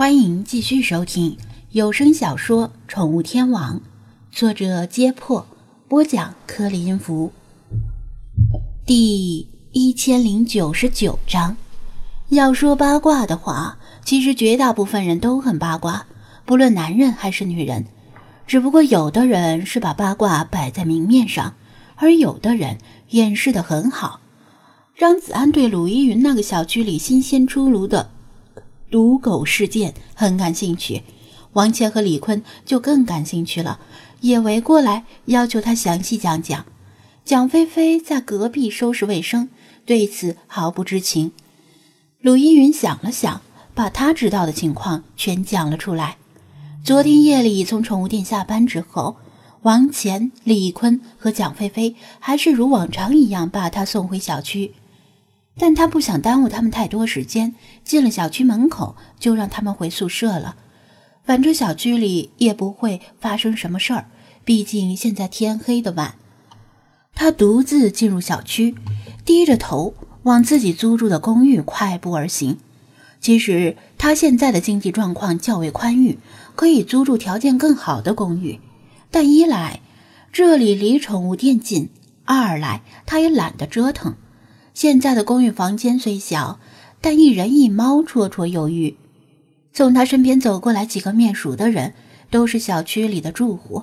欢迎继续收听有声小说《宠物天王》，作者：揭破，播讲：颗粒音符，第一千零九十九章。要说八卦的话，其实绝大部分人都很八卦，不论男人还是女人。只不过有的人是把八卦摆在明面上，而有的人掩饰的很好。张子安对鲁依云那个小区里新鲜出炉的。毒狗事件很感兴趣，王倩和李坤就更感兴趣了，也围过来要求他详细讲讲。蒋菲菲在隔壁收拾卫生，对此毫不知情。鲁依云想了想，把他知道的情况全讲了出来。昨天夜里从宠物店下班之后，王倩、李坤和蒋菲菲还是如往常一样把他送回小区。但他不想耽误他们太多时间，进了小区门口就让他们回宿舍了。反正小区里也不会发生什么事儿，毕竟现在天黑的晚。他独自进入小区，低着头往自己租住的公寓快步而行。其实他现在的经济状况较为宽裕，可以租住条件更好的公寓。但一来这里离宠物店近，二来他也懒得折腾。现在的公寓房间虽小，但一人一猫绰绰有余。从他身边走过来几个面熟的人，都是小区里的住户。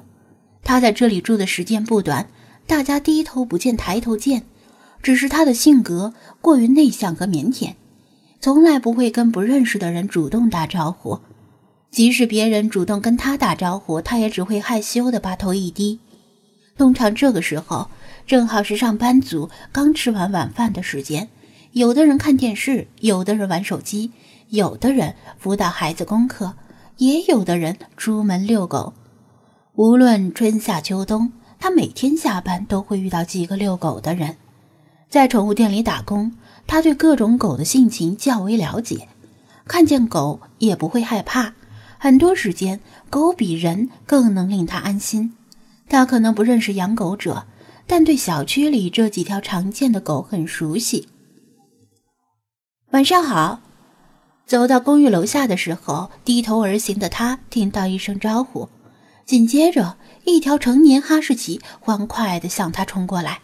他在这里住的时间不短，大家低头不见抬头见。只是他的性格过于内向和腼腆，从来不会跟不认识的人主动打招呼。即使别人主动跟他打招呼，他也只会害羞的把头一低。通常这个时候。正好是上班族刚吃完晚饭的时间，有的人看电视，有的人玩手机，有的人辅导孩子功课，也有的人出门遛狗。无论春夏秋冬，他每天下班都会遇到几个遛狗的人。在宠物店里打工，他对各种狗的性情较为了解，看见狗也不会害怕。很多时间，狗比人更能令他安心。他可能不认识养狗者。但对小区里这几条常见的狗很熟悉。晚上好，走到公寓楼下的时候，低头而行的他听到一声招呼，紧接着一条成年哈士奇欢快地向他冲过来，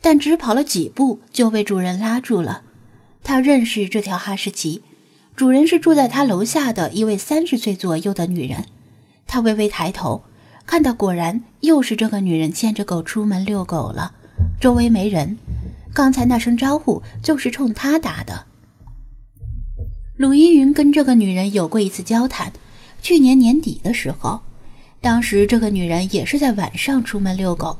但只跑了几步就被主人拉住了。他认识这条哈士奇，主人是住在他楼下的一位三十岁左右的女人。他微微抬头。看到，果然又是这个女人牵着狗出门遛狗了。周围没人，刚才那声招呼就是冲她打的。鲁依云跟这个女人有过一次交谈，去年年底的时候，当时这个女人也是在晚上出门遛狗，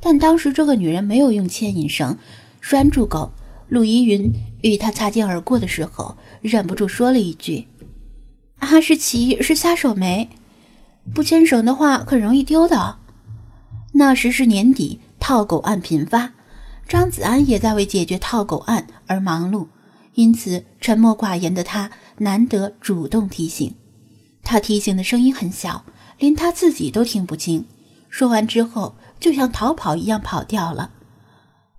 但当时这个女人没有用牵引绳拴住狗。鲁依云与她擦肩而过的时候，忍不住说了一句：“哈士奇是撒手没？”不牵绳的话，很容易丢的。那时是年底，套狗案频发，张子安也在为解决套狗案而忙碌，因此沉默寡言的他难得主动提醒。他提醒的声音很小，连他自己都听不清。说完之后，就像逃跑一样跑掉了。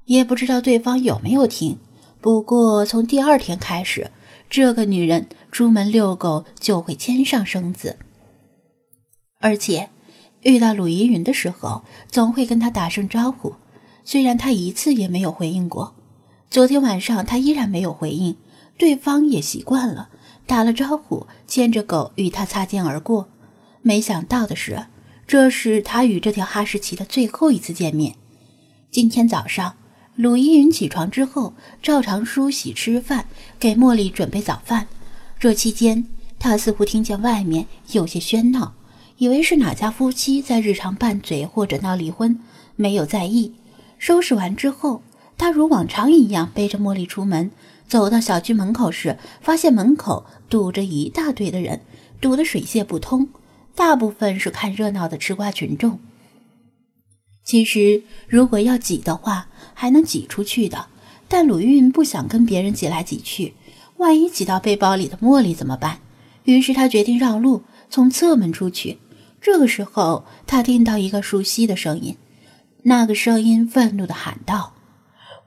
也不知道对方有没有听。不过从第二天开始，这个女人出门遛狗就会牵上绳子。而且，遇到鲁依云的时候，总会跟他打声招呼。虽然他一次也没有回应过，昨天晚上他依然没有回应，对方也习惯了，打了招呼，牵着狗与他擦肩而过。没想到的是，这是他与这条哈士奇的最后一次见面。今天早上，鲁依云起床之后，照常梳洗、吃饭，给茉莉准备早饭。这期间，他似乎听见外面有些喧闹。以为是哪家夫妻在日常拌嘴或者闹离婚，没有在意。收拾完之后，他如往常一样背着茉莉出门，走到小区门口时，发现门口堵着一大堆的人，堵得水泄不通。大部分是看热闹的吃瓜群众。其实如果要挤的话，还能挤出去的，但鲁韵不想跟别人挤来挤去，万一挤到背包里的茉莉怎么办？于是他决定让路，从侧门出去。这个时候，他听到一个熟悉的声音，那个声音愤怒地喊道：“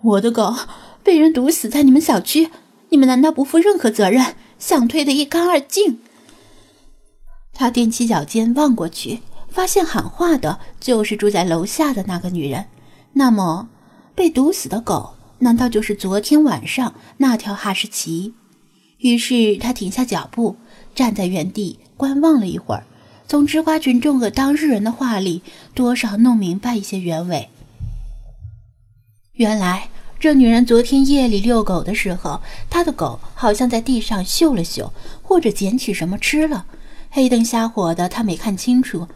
我的狗被人毒死在你们小区，你们难道不负任何责任，想退得一干二净？他踮起脚尖望过去，发现喊话的就是住在楼下的那个女人。那么，被毒死的狗难道就是昨天晚上那条哈士奇？于是他停下脚步，站在原地观望了一会儿，从吃瓜群众和当事人的话里多少弄明白一些原委。原来。这女人昨天夜里遛狗的时候，她的狗好像在地上嗅了嗅，或者捡起什么吃了。黑灯瞎火的，她没看清楚。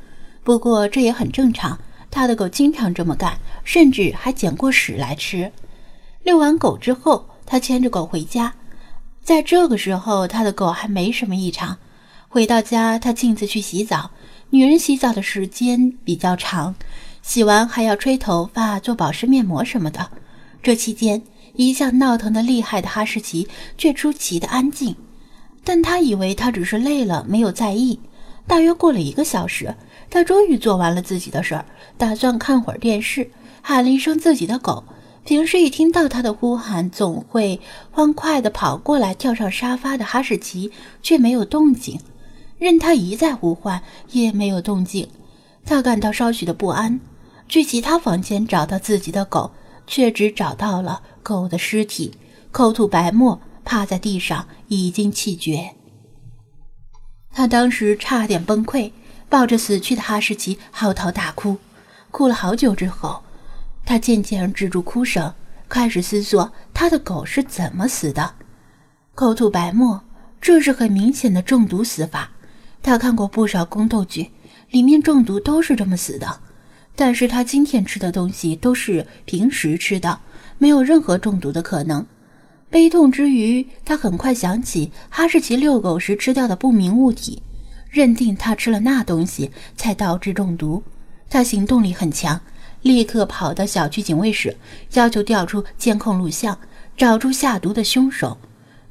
不过这也很正常，她的狗经常这么干，甚至还捡过屎来吃。遛完狗之后，她牵着狗回家，在这个时候，她的狗还没什么异常。回到家，她径自去洗澡。女人洗澡的时间比较长，洗完还要吹头发、做保湿面膜什么的。这期间，一向闹腾的厉害的哈士奇却出奇的安静，但他以为他只是累了，没有在意。大约过了一个小时，他终于做完了自己的事儿，打算看会儿电视，喊了一声自己的狗。平时一听到他的呼喊，总会欢快地跑过来，跳上沙发的哈士奇却没有动静，任他一再呼唤也没有动静。他感到稍许的不安，去其他房间找到自己的狗。却只找到了狗的尸体，口吐白沫，趴在地上，已经气绝。他当时差点崩溃，抱着死去的哈士奇嚎啕大哭。哭了好久之后，他渐渐止住哭声，开始思索他的狗是怎么死的。口吐白沫，这是很明显的中毒死法。他看过不少宫斗剧，里面中毒都是这么死的。但是他今天吃的东西都是平时吃的，没有任何中毒的可能。悲痛之余，他很快想起哈士奇遛狗时吃掉的不明物体，认定他吃了那东西才导致中毒。他行动力很强，立刻跑到小区警卫室，要求调出监控录像，找出下毒的凶手。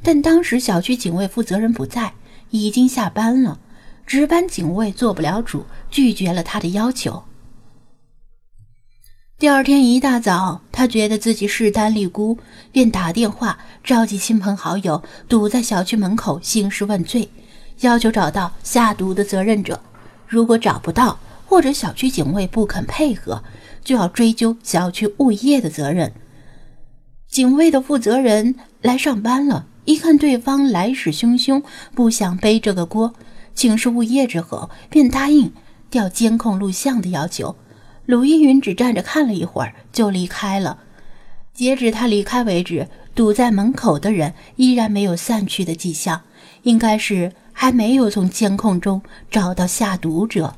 但当时小区警卫负责人不在，已经下班了，值班警卫做不了主，拒绝了他的要求。第二天一大早，他觉得自己势单力孤，便打电话召集亲朋好友堵在小区门口兴师问罪，要求找到下毒的责任者。如果找不到，或者小区警卫不肯配合，就要追究小区物业的责任。警卫的负责人来上班了，一看对方来势汹汹，不想背这个锅，请示物业之后，便答应调监控录像的要求。鲁依云只站着看了一会儿就离开了。截止他离开为止，堵在门口的人依然没有散去的迹象，应该是还没有从监控中找到下毒者。